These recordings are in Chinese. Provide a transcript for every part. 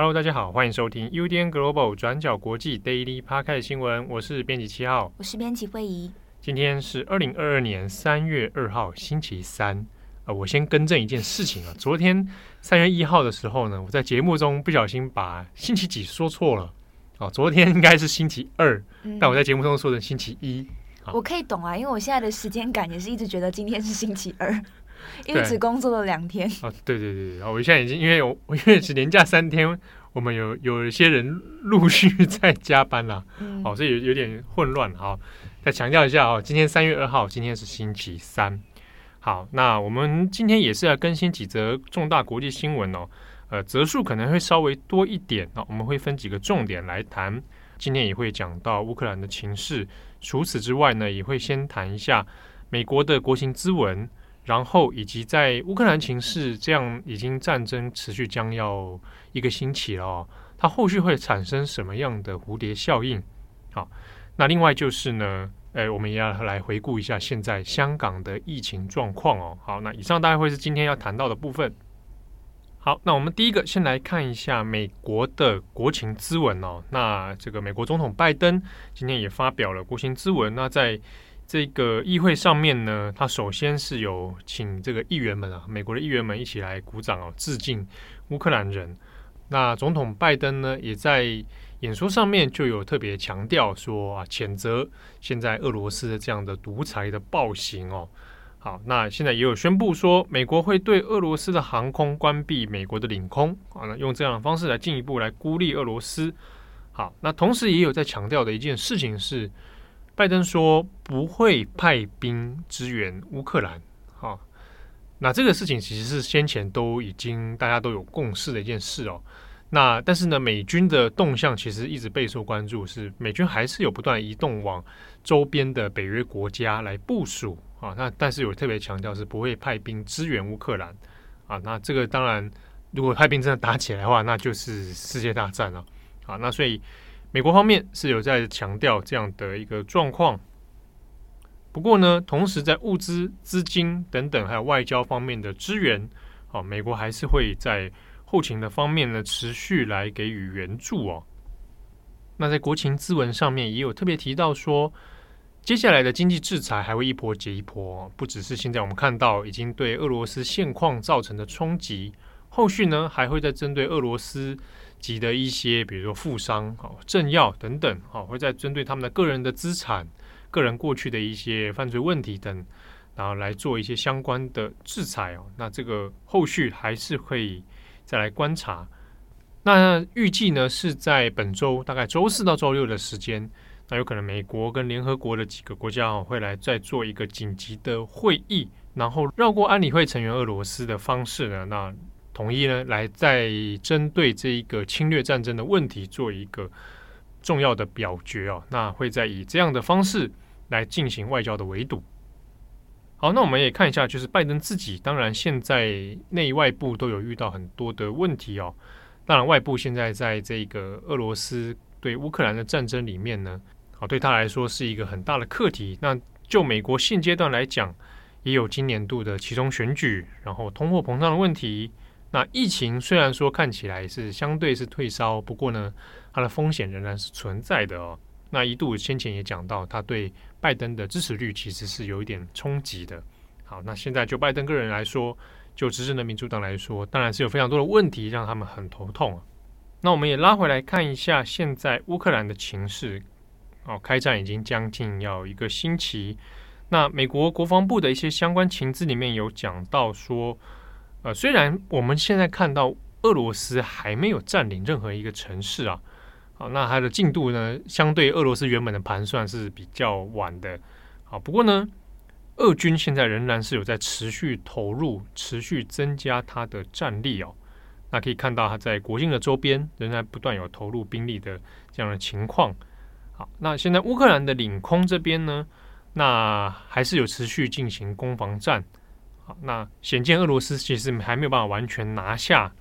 Hello，大家好，欢迎收听 UDN Global 转角国际 Daily Podcast 新闻，我是编辑七号，我是编辑慧仪。今天是二零二二年三月二号，星期三。啊、呃，我先更正一件事情啊，昨天三月一号的时候呢，我在节目中不小心把星期几说错了。哦，昨天应该是星期二，嗯、但我在节目中说成星期一。我可以懂啊，因为我现在的时间感也是一直觉得今天是星期二，因为只工作了两天。啊，对对对对，我现在已经因为我我因为只年假三天，我们有有一些人陆续在加班了，嗯、哦，所以有有点混乱。好，再强调一下哦，今天三月二号，今天是星期三。好，那我们今天也是要更新几则重大国际新闻哦。呃，则数可能会稍微多一点啊，我们会分几个重点来谈。今天也会讲到乌克兰的情势，除此之外呢，也会先谈一下美国的国情咨文，然后以及在乌克兰情势这样已经战争持续将要一个星期了哦，它后续会产生什么样的蝴蝶效应？好，那另外就是呢，诶，我们也要来回顾一下现在香港的疫情状况哦。好，那以上大概会是今天要谈到的部分。好，那我们第一个先来看一下美国的国情咨文哦。那这个美国总统拜登今天也发表了国情咨文。那在这个议会上面呢，他首先是有请这个议员们啊，美国的议员们一起来鼓掌哦，致敬乌克兰人。那总统拜登呢，也在演说上面就有特别强调说啊，谴责现在俄罗斯的这样的独裁的暴行哦。好，那现在也有宣布说，美国会对俄罗斯的航空关闭美国的领空，啊，那用这样的方式来进一步来孤立俄罗斯。好，那同时也有在强调的一件事情是，拜登说不会派兵支援乌克兰。好，那这个事情其实是先前都已经大家都有共识的一件事哦。那但是呢，美军的动向其实一直备受关注，是美军还是有不断移动往周边的北约国家来部署。啊，那但是有特别强调是不会派兵支援乌克兰啊。那这个当然，如果派兵真的打起来的话，那就是世界大战了。啊，那所以美国方面是有在强调这样的一个状况。不过呢，同时在物资、资金等等，还有外交方面的支援，啊，美国还是会在后勤的方面呢持续来给予援助哦。那在国情咨文上面也有特别提到说。接下来的经济制裁还会一波接一波，不只是现在我们看到已经对俄罗斯现况造成的冲击，后续呢还会再针对俄罗斯籍的一些，比如说富商、哦政要等等，哦会再针对他们的个人的资产、个人过去的一些犯罪问题等，然后来做一些相关的制裁哦。那这个后续还是会再来观察。那预计呢是在本周大概周四到周六的时间。那有可能美国跟联合国的几个国家，会来再做一个紧急的会议，然后绕过安理会成员俄罗斯的方式呢，那统一呢来再针对这一个侵略战争的问题做一个重要的表决哦，那会再以这样的方式来进行外交的围堵。好，那我们也看一下，就是拜登自己，当然现在内外部都有遇到很多的问题哦。当然，外部现在在这个俄罗斯对乌克兰的战争里面呢。好，对他来说是一个很大的课题。那就美国现阶段来讲，也有今年度的其中选举，然后通货膨胀的问题。那疫情虽然说看起来是相对是退烧，不过呢，它的风险仍然是存在的哦。那一度先前也讲到，他对拜登的支持率其实是有一点冲击的。好，那现在就拜登个人来说，就执政的民主党来说，当然是有非常多的问题让他们很头痛。那我们也拉回来看一下现在乌克兰的情势。哦，开战已经将近要一个星期。那美国国防部的一些相关情资里面有讲到说，呃，虽然我们现在看到俄罗斯还没有占领任何一个城市啊，好，那它的进度呢，相对俄罗斯原本的盘算是比较晚的。好，不过呢，俄军现在仍然是有在持续投入、持续增加它的战力哦。那可以看到，它在国境的周边仍然不断有投入兵力的这样的情况。好，那现在乌克兰的领空这边呢，那还是有持续进行攻防战。那显见俄罗斯其实还没有办法完全拿下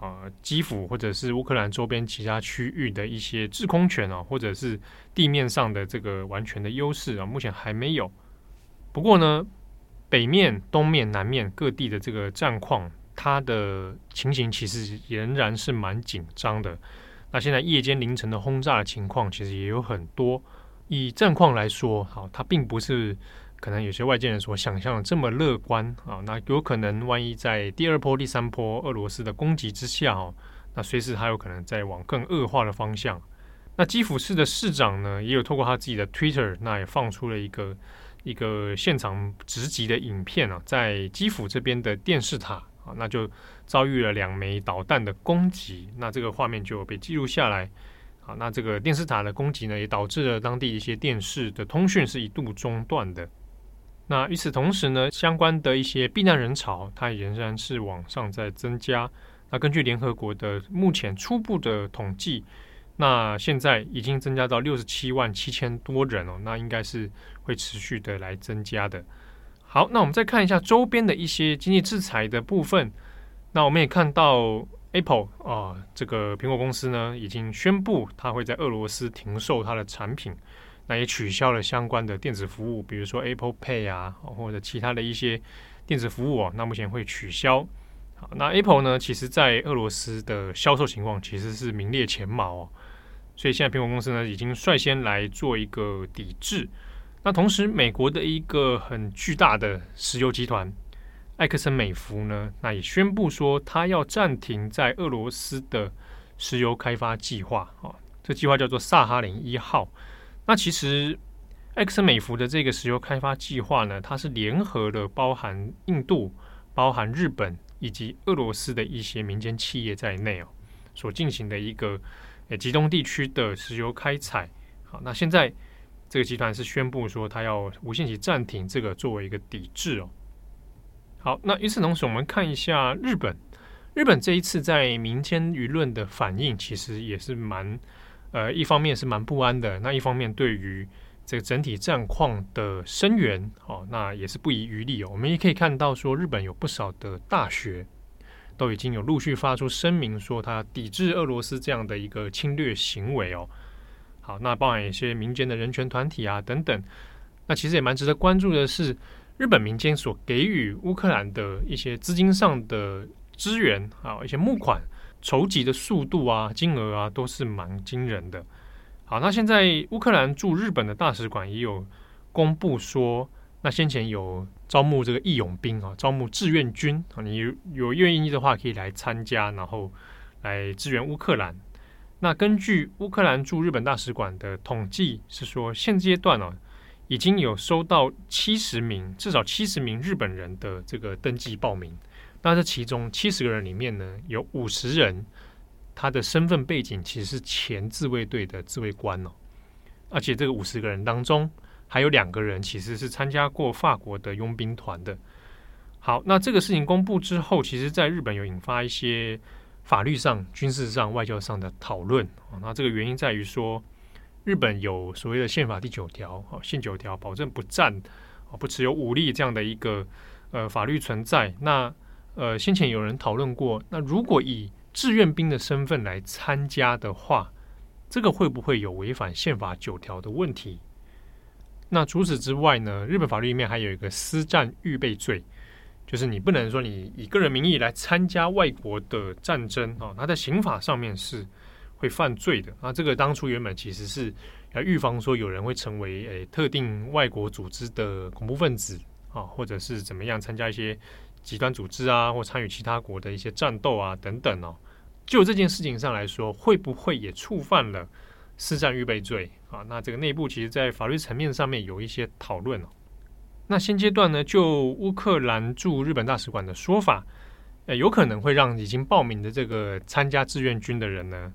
啊基辅或者是乌克兰周边其他区域的一些制空权啊，或者是地面上的这个完全的优势啊，目前还没有。不过呢，北面、东面、南面各地的这个战况它的情形其实仍然是蛮紧张的。那现在夜间凌晨的轰炸的情况其实也有很多。以战况来说，好，它并不是可能有些外界人所想象的这么乐观啊。那有可能万一在第二波、第三波俄罗斯的攻击之下，哦，那随时还有可能再往更恶化的方向。那基辅市的市长呢，也有透过他自己的 Twitter，那也放出了一个一个现场直击的影片啊，在基辅这边的电视塔啊，那就遭遇了两枚导弹的攻击，那这个画面就被记录下来。好，那这个电视塔的攻击呢，也导致了当地一些电视的通讯是一度中断的。那与此同时呢，相关的一些避难人潮，它仍然是往上在增加。那根据联合国的目前初步的统计，那现在已经增加到六十七万七千多人哦，那应该是会持续的来增加的。好，那我们再看一下周边的一些经济制裁的部分。那我们也看到。Apple 啊，这个苹果公司呢，已经宣布它会在俄罗斯停售它的产品，那也取消了相关的电子服务，比如说 Apple Pay 啊，或者其他的一些电子服务哦，那目前会取消。好，那 Apple 呢，其实在俄罗斯的销售情况其实是名列前茅哦，所以现在苹果公司呢，已经率先来做一个抵制。那同时，美国的一个很巨大的石油集团。埃克森美孚呢，那也宣布说，他要暂停在俄罗斯的石油开发计划。啊，这计划叫做萨哈林一号。那其实埃克森美孚的这个石油开发计划呢，它是联合了包含印度、包含日本以及俄罗斯的一些民间企业在内哦，所进行的一个诶，极东地区的石油开采。好，那现在这个集团是宣布说，它要无限期暂停这个，作为一个抵制哦。好，那与此同时，我们看一下日本。日本这一次在民间舆论的反应，其实也是蛮，呃，一方面是蛮不安的，那一方面对于这个整体战况的声援，哦，那也是不遗余力哦。我们也可以看到，说日本有不少的大学都已经有陆续发出声明，说他抵制俄罗斯这样的一个侵略行为哦。好，那包含一些民间的人权团体啊等等，那其实也蛮值得关注的是。日本民间所给予乌克兰的一些资金上的支援啊，一些募款筹集的速度啊、金额啊，都是蛮惊人的。好，那现在乌克兰驻日本的大使馆也有公布说，那先前有招募这个义勇兵啊，招募志愿军啊，你有愿意的话可以来参加，然后来支援乌克兰。那根据乌克兰驻日本大使馆的统计是说，现阶段呢、啊。已经有收到七十名，至少七十名日本人的这个登记报名。那这其中七十个人里面呢，有五十人，他的身份背景其实是前自卫队的自卫官哦。而且这个五十个人当中，还有两个人其实是参加过法国的佣兵团的。好，那这个事情公布之后，其实在日本有引发一些法律上、军事上、外交上的讨论。那这个原因在于说。日本有所谓的宪法第九条，哦，宪九条保证不战，不持有武力这样的一个呃法律存在。那呃，先前有人讨论过，那如果以志愿兵的身份来参加的话，这个会不会有违反宪法九条的问题？那除此之外呢，日本法律里面还有一个私战预备罪，就是你不能说你以个人名义来参加外国的战争啊，那在刑法上面是。会犯罪的啊，这个当初原本其实是要预防说有人会成为诶特定外国组织的恐怖分子啊，或者是怎么样参加一些极端组织啊，或参与其他国的一些战斗啊等等哦。就这件事情上来说，会不会也触犯了私战预备罪啊？那这个内部其实在法律层面上面有一些讨论哦。那现阶段呢，就乌克兰驻日本大使馆的说法，呃，有可能会让已经报名的这个参加志愿军的人呢。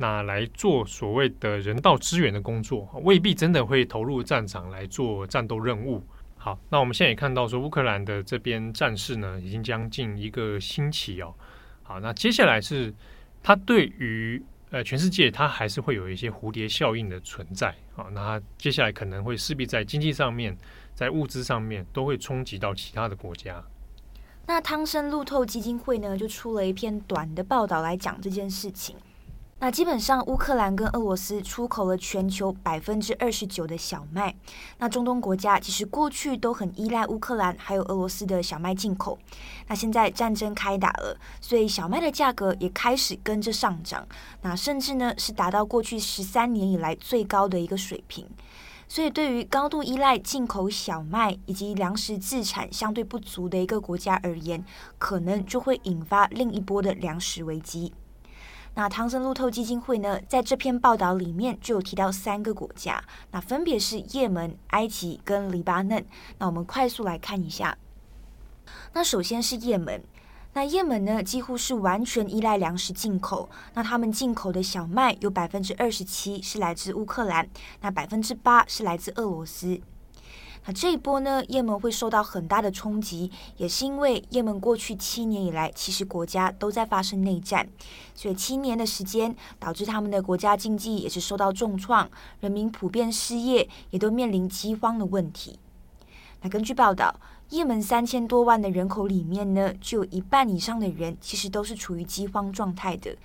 那来做所谓的人道支援的工作，未必真的会投入战场来做战斗任务。好，那我们现在也看到说，乌克兰的这边战事呢，已经将近一个星期哦。好，那接下来是它对于呃全世界，它还是会有一些蝴蝶效应的存在啊。那它接下来可能会势必在经济上面，在物资上面都会冲击到其他的国家。那汤森路透基金会呢，就出了一篇短的报道来讲这件事情。那基本上，乌克兰跟俄罗斯出口了全球百分之二十九的小麦。那中东国家其实过去都很依赖乌克兰还有俄罗斯的小麦进口。那现在战争开打了，所以小麦的价格也开始跟着上涨。那甚至呢是达到过去十三年以来最高的一个水平。所以对于高度依赖进口小麦以及粮食自产相对不足的一个国家而言，可能就会引发另一波的粮食危机。那汤森路透基金会呢，在这篇报道里面就有提到三个国家，那分别是也门、埃及跟黎巴嫩。那我们快速来看一下。那首先是也门，那也门呢几乎是完全依赖粮食进口。那他们进口的小麦有百分之二十七是来自乌克兰，那百分之八是来自俄罗斯。那这一波呢，也门会受到很大的冲击，也是因为也门过去七年以来，其实国家都在发生内战，所以七年的时间导致他们的国家经济也是受到重创，人民普遍失业，也都面临饥荒的问题。那根据报道，也门三千多万的人口里面呢，就有一半以上的人其实都是处于饥荒状态的。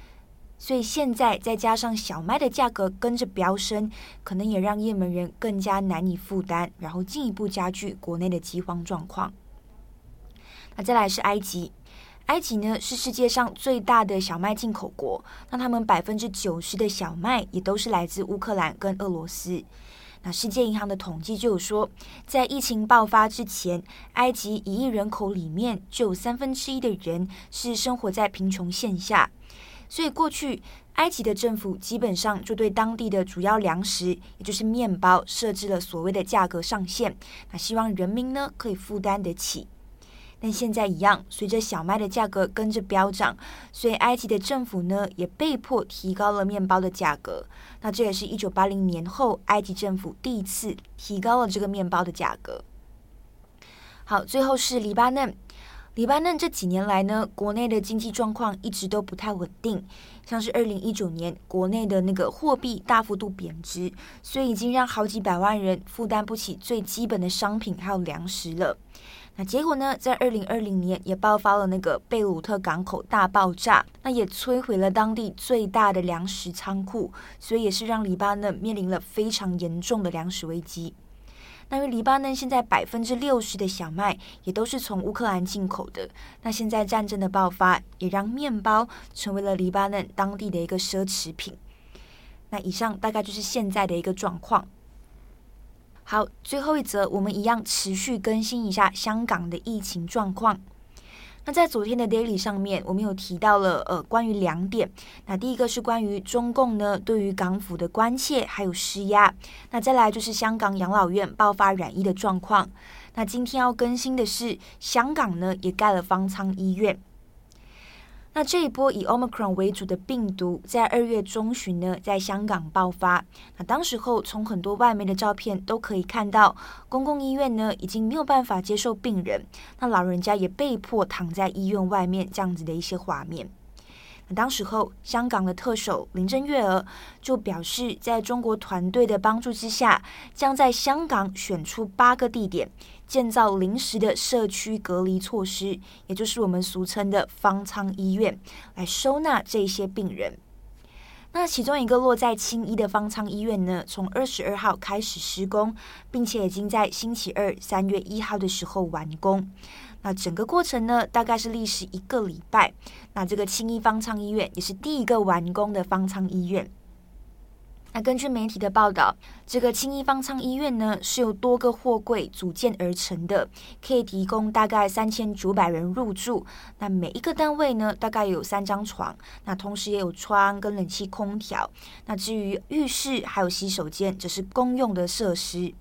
所以现在再加上小麦的价格跟着飙升，可能也让也门人更加难以负担，然后进一步加剧国内的饥荒状况。那再来是埃及，埃及呢是世界上最大的小麦进口国，那他们百分之九十的小麦也都是来自乌克兰跟俄罗斯。那世界银行的统计就有说，在疫情爆发之前，埃及一亿人口里面就有三分之一的人是生活在贫穷线下。所以过去，埃及的政府基本上就对当地的主要粮食，也就是面包，设置了所谓的价格上限，那希望人民呢可以负担得起。但现在一样，随着小麦的价格跟着飙涨，所以埃及的政府呢也被迫提高了面包的价格。那这也是一九八零年后，埃及政府第一次提高了这个面包的价格。好，最后是黎巴嫩。黎巴嫩这几年来呢，国内的经济状况一直都不太稳定，像是二零一九年，国内的那个货币大幅度贬值，所以已经让好几百万人负担不起最基本的商品还有粮食了。那结果呢，在二零二零年也爆发了那个贝鲁特港口大爆炸，那也摧毁了当地最大的粮食仓库，所以也是让黎巴嫩面临了非常严重的粮食危机。那因为黎巴嫩现在百分之六十的小麦也都是从乌克兰进口的，那现在战争的爆发也让面包成为了黎巴嫩当地的一个奢侈品。那以上大概就是现在的一个状况。好，最后一则，我们一样持续更新一下香港的疫情状况。那在昨天的 Daily 上面，我们有提到了呃关于两点。那第一个是关于中共呢对于港府的关切还有施压。那再来就是香港养老院爆发染疫的状况。那今天要更新的是香港呢也盖了方舱医院。那这一波以 Omicron 为主的病毒，在二月中旬呢，在香港爆发。那当时候，从很多外媒的照片都可以看到，公共医院呢已经没有办法接受病人，那老人家也被迫躺在医院外面，这样子的一些画面。那当时候，香港的特首林郑月娥就表示，在中国团队的帮助之下，将在香港选出八个地点，建造临时的社区隔离措施，也就是我们俗称的方舱医院，来收纳这些病人。那其中一个落在青衣的方舱医院呢，从二十二号开始施工，并且已经在星期二三月一号的时候完工。那整个过程呢，大概是历时一个礼拜。那这个青衣方舱医院也是第一个完工的方舱医院。那根据媒体的报道，这个青衣方舱医院呢，是由多个货柜组建而成的，可以提供大概三千九百人入住。那每一个单位呢，大概有三张床，那同时也有窗跟冷气空调。那至于浴室还有洗手间，则是公用的设施。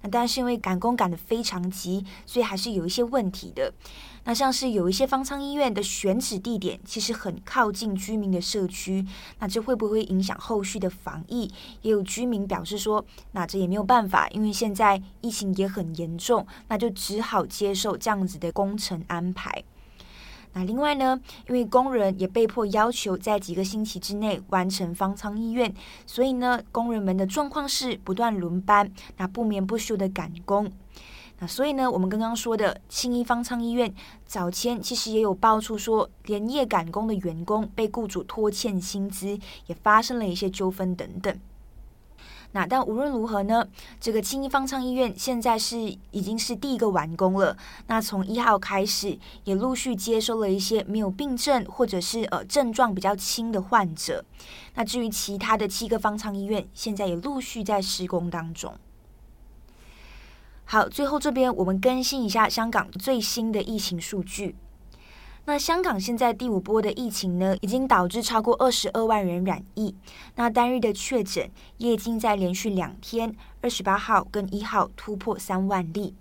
那但是因为赶工赶得非常急，所以还是有一些问题的。那像是有一些方舱医院的选址地点其实很靠近居民的社区，那这会不会影响后续的防疫？也有居民表示说，那这也没有办法，因为现在疫情也很严重，那就只好接受这样子的工程安排。那另外呢，因为工人也被迫要求在几个星期之内完成方舱医院，所以呢，工人们的状况是不断轮班，那不眠不休的赶工。那所以呢，我们刚刚说的信义方舱医院早前其实也有爆出说，连夜赶工的员工被雇主拖欠薪资，也发生了一些纠纷等等。那但无论如何呢，这个信义方舱医院现在是已经是第一个完工了。那从一号开始，也陆续接收了一些没有病症或者是呃症状比较轻的患者。那至于其他的七个方舱医院，现在也陆续在施工当中。好，最后这边我们更新一下香港最新的疫情数据。那香港现在第五波的疫情呢，已经导致超过二十二万人染疫。那单日的确诊也已经在连续两天，二十八号跟一号突破三万例。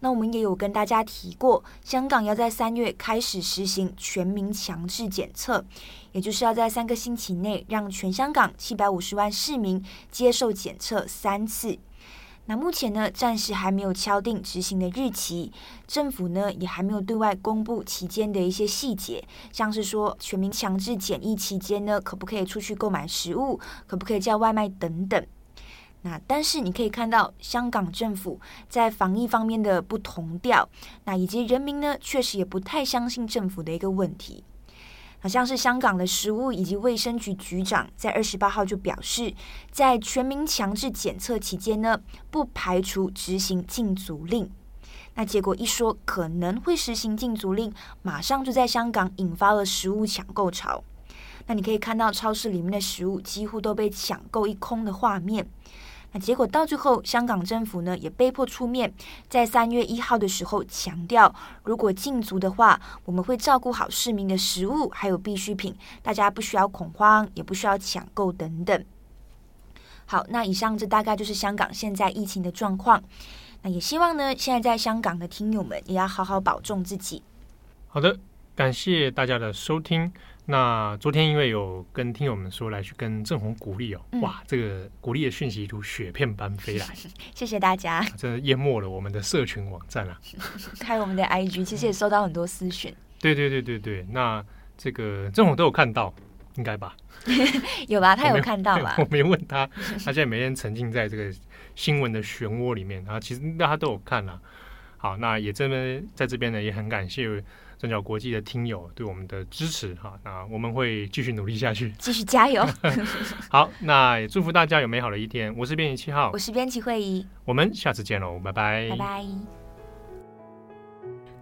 那我们也有跟大家提过，香港要在三月开始实行全民强制检测，也就是要在三个星期内让全香港七百五十万市民接受检测三次。那目前呢，暂时还没有敲定执行的日期，政府呢也还没有对外公布期间的一些细节，像是说全民强制检疫期间呢，可不可以出去购买食物，可不可以叫外卖等等。那但是你可以看到，香港政府在防疫方面的不同调，那以及人民呢，确实也不太相信政府的一个问题。好像是香港的食物以及卫生局局长在二十八号就表示，在全民强制检测期间呢，不排除执行禁足令。那结果一说可能会实行禁足令，马上就在香港引发了食物抢购潮。那你可以看到超市里面的食物几乎都被抢购一空的画面。那结果到最后，香港政府呢也被迫出面，在三月一号的时候强调，如果禁足的话，我们会照顾好市民的食物还有必需品，大家不需要恐慌，也不需要抢购等等。好，那以上这大概就是香港现在疫情的状况。那也希望呢，现在在香港的听友们也要好好保重自己。好的，感谢大家的收听。那昨天因为有跟听友们说来去跟郑红鼓励哦，嗯、哇，这个鼓励的讯息如雪片般飞来，谢谢大家，真的淹没了我们的社群网站啊，还有我们的 IG，其实也收到很多私讯。对对对对对，那这个郑红都有看到，应该吧？有吧？他有看到吧？我没问他，他现在每天沉浸在这个新闻的漩涡里面，然后其实大家都有看了。好，那也真的在这边呢，也很感谢。转角国际的听友对我们的支持哈，那我们会继续努力下去，继续加油。好，那也祝福大家有美好的一天。我是编辑七号，我是编辑会议，我们下次见喽，拜拜，拜拜。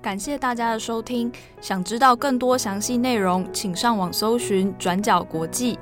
感谢大家的收听，想知道更多详细内容，请上网搜寻转角国际。